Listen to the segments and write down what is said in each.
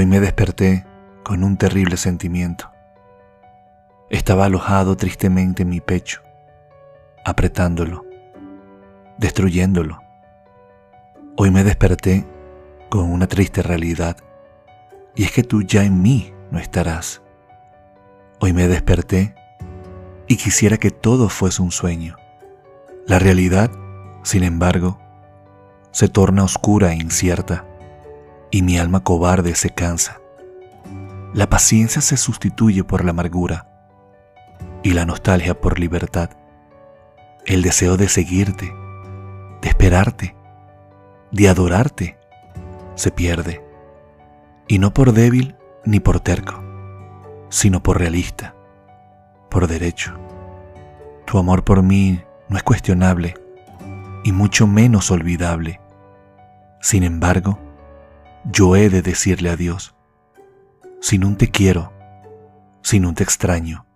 Hoy me desperté con un terrible sentimiento. Estaba alojado tristemente en mi pecho, apretándolo, destruyéndolo. Hoy me desperté con una triste realidad, y es que tú ya en mí no estarás. Hoy me desperté y quisiera que todo fuese un sueño. La realidad, sin embargo, se torna oscura e incierta, y mi alma cobarde se cansa. La paciencia se sustituye por la amargura y la nostalgia por libertad. El deseo de seguirte, de esperarte, de adorarte, se pierde. Y no por débil ni por terco, sino por realista, por derecho. Tu amor por mí no es cuestionable y mucho menos olvidable. Sin embargo, yo he de decirle adiós, sin un te quiero, sin un te extraño,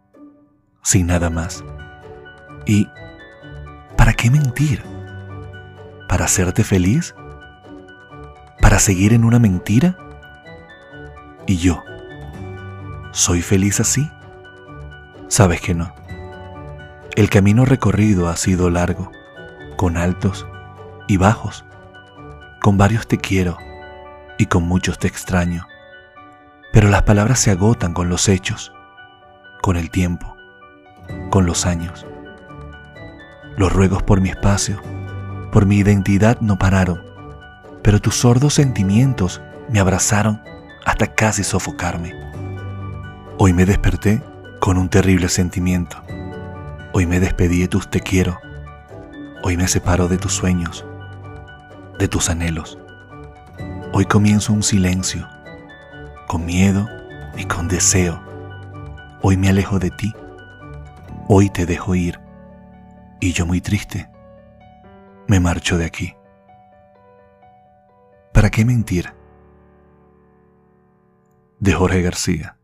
sin nada más. ¿Y para qué mentir? ¿Para hacerte feliz? ¿Para seguir en una mentira? ¿Y yo? ¿Soy feliz así? Sabes que no. El camino recorrido ha sido largo, con altos y bajos, con varios te quiero y con muchos te extraño. Pero las palabras se agotan con los hechos, con el tiempo, con los años. Los ruegos por mi espacio, por mi identidad no pararon, pero tus sordos sentimientos me abrazaron hasta casi sofocarme. Hoy me desperté con un terrible sentimiento. Hoy me despedí de tus te quiero. Hoy me separo de tus sueños, de tus anhelos. Hoy comienzo un silencio, con miedo y con deseo. Hoy me alejo de ti. Hoy te dejo ir. Y yo muy triste, me marcho de aquí. ¿Para qué mentir? De Jorge García.